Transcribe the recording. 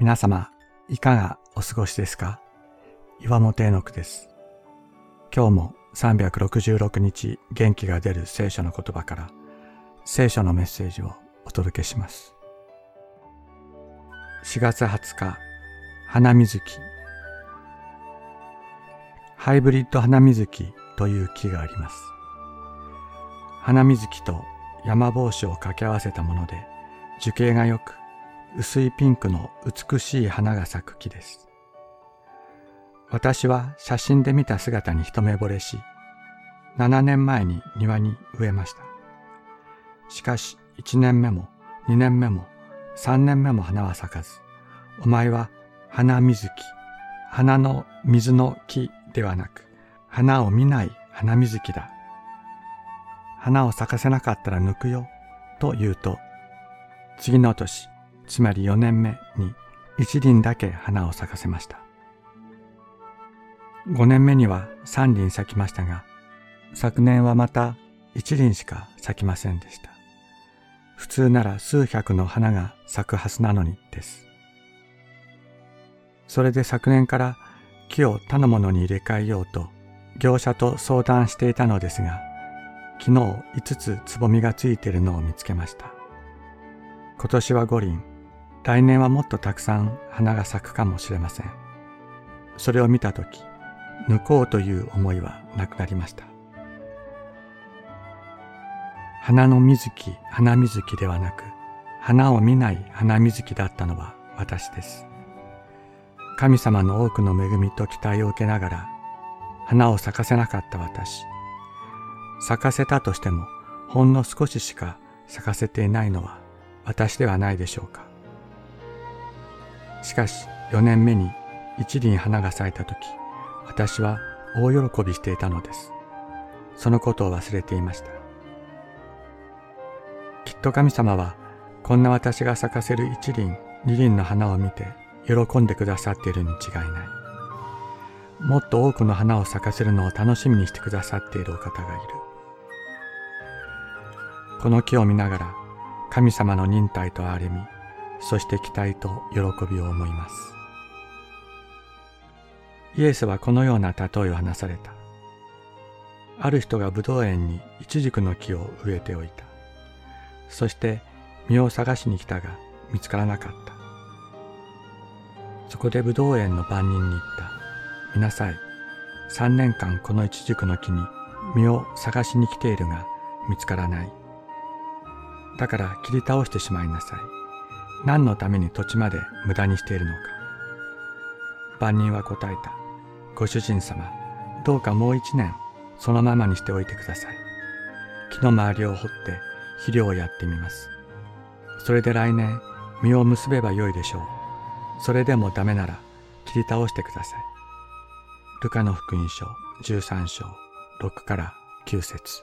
皆様、いかがお過ごしですか？岩本恵之です。今日も366日元気が出る聖書の言葉から聖書のメッセージをお届けします。4月20日、花水木。ハイブリッド花水木という木があります。花水木と山帽子を掛け合わせたもので樹形が良く薄いピンクの美しい花が咲く木です。私は写真で見た姿に一目惚れし、7年前に庭に植えました。しかし1年目も2年目も3年目も花は咲かず、お前は花水木、花の水の木ではなく、花を見ない花水木だ。花を咲かせなかったら抜くよ、と言うと、次の年、つまり4年目に一輪だけ花を咲かせました。5年目には3輪咲きましたが、昨年はまた一輪しか咲きませんでした。普通なら数百の花が咲くはずなのにです。それで昨年から木を他のものに入れ替えようと業者と相談していたのですが、昨日5つつぼみがついているのを見つけました。今年は五輪、来年はもっとたくさん花が咲くかもしれません。それを見たとき、抜こうという思いはなくなりました。花の水木、花水木ではなく、花を見ない花水木だったのは私です。神様の多くの恵みと期待を受けながら、花を咲かせなかった私。咲かせたとしても、ほんの少ししか咲かせていないのは私ではないでしょうか。しかし4年目に一輪花が咲いた時、私は大喜びしていたのです。そのことを忘れていました。きっと神様はこんな私が咲かせる一輪二輪の花を見て喜んでくださっているに違いない。もっと多くの花を咲かせるのを楽しみにしてくださっているお方がいる。この木を見ながら神様の忍耐と憐れみ、そして期待と喜びを思います。イエスはこのような例えを話された。ある人がブドウ園にイチジクの木を植えておいた。そして実を探しに来たが見つからなかった。そこでブドウ園の番人に言った。見なさい。三年間このイチジクの木に実を探しに来ているが見つからない。だから切り倒してしまいなさい。何のために土地まで無駄にしているのか。万人は答えた。ご主人様、どうかもう一年そのままにしておいてください。木の周りを掘って肥料をやってみます。それで来年実を結べばよいでしょう。それでもダメなら切り倒してください。ルカの福音書13章6から9節